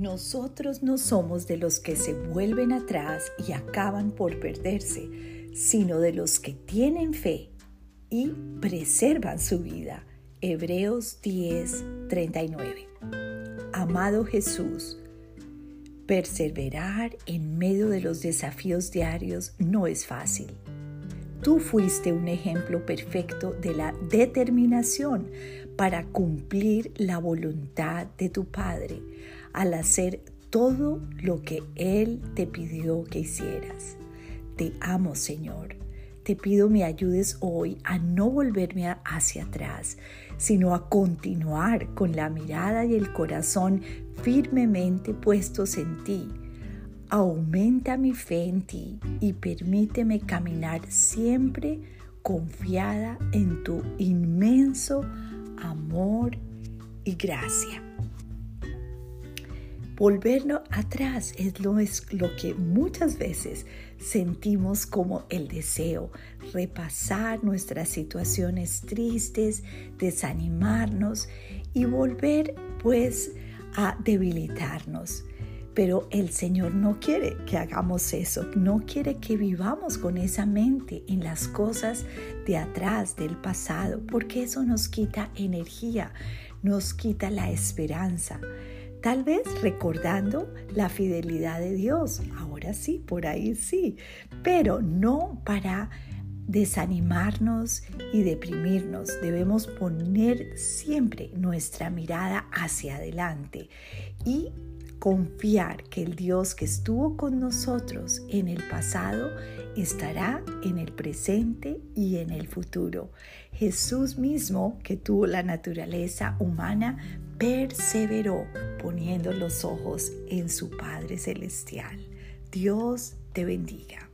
nosotros no somos de los que se vuelven atrás y acaban por perderse, sino de los que tienen fe y preservan su vida. Hebreos 10, 39. Amado Jesús, perseverar en medio de los desafíos diarios no es fácil. Tú fuiste un ejemplo perfecto de la determinación para cumplir la voluntad de tu Padre al hacer todo lo que Él te pidió que hicieras. Te amo, Señor. Te pido me ayudes hoy a no volverme hacia atrás, sino a continuar con la mirada y el corazón firmemente puestos en ti. Aumenta mi fe en ti y permíteme caminar siempre confiada en tu inmenso amor y gracia. Volvernos atrás es lo, es lo que muchas veces sentimos como el deseo, repasar nuestras situaciones tristes, desanimarnos y volver pues a debilitarnos. Pero el Señor no quiere que hagamos eso, no quiere que vivamos con esa mente en las cosas de atrás, del pasado, porque eso nos quita energía, nos quita la esperanza. Tal vez recordando la fidelidad de Dios. Ahora sí, por ahí sí. Pero no para desanimarnos y deprimirnos. Debemos poner siempre nuestra mirada hacia adelante y confiar que el Dios que estuvo con nosotros en el pasado estará en el presente y en el futuro. Jesús mismo, que tuvo la naturaleza humana, perseveró poniendo los ojos en su Padre Celestial. Dios te bendiga.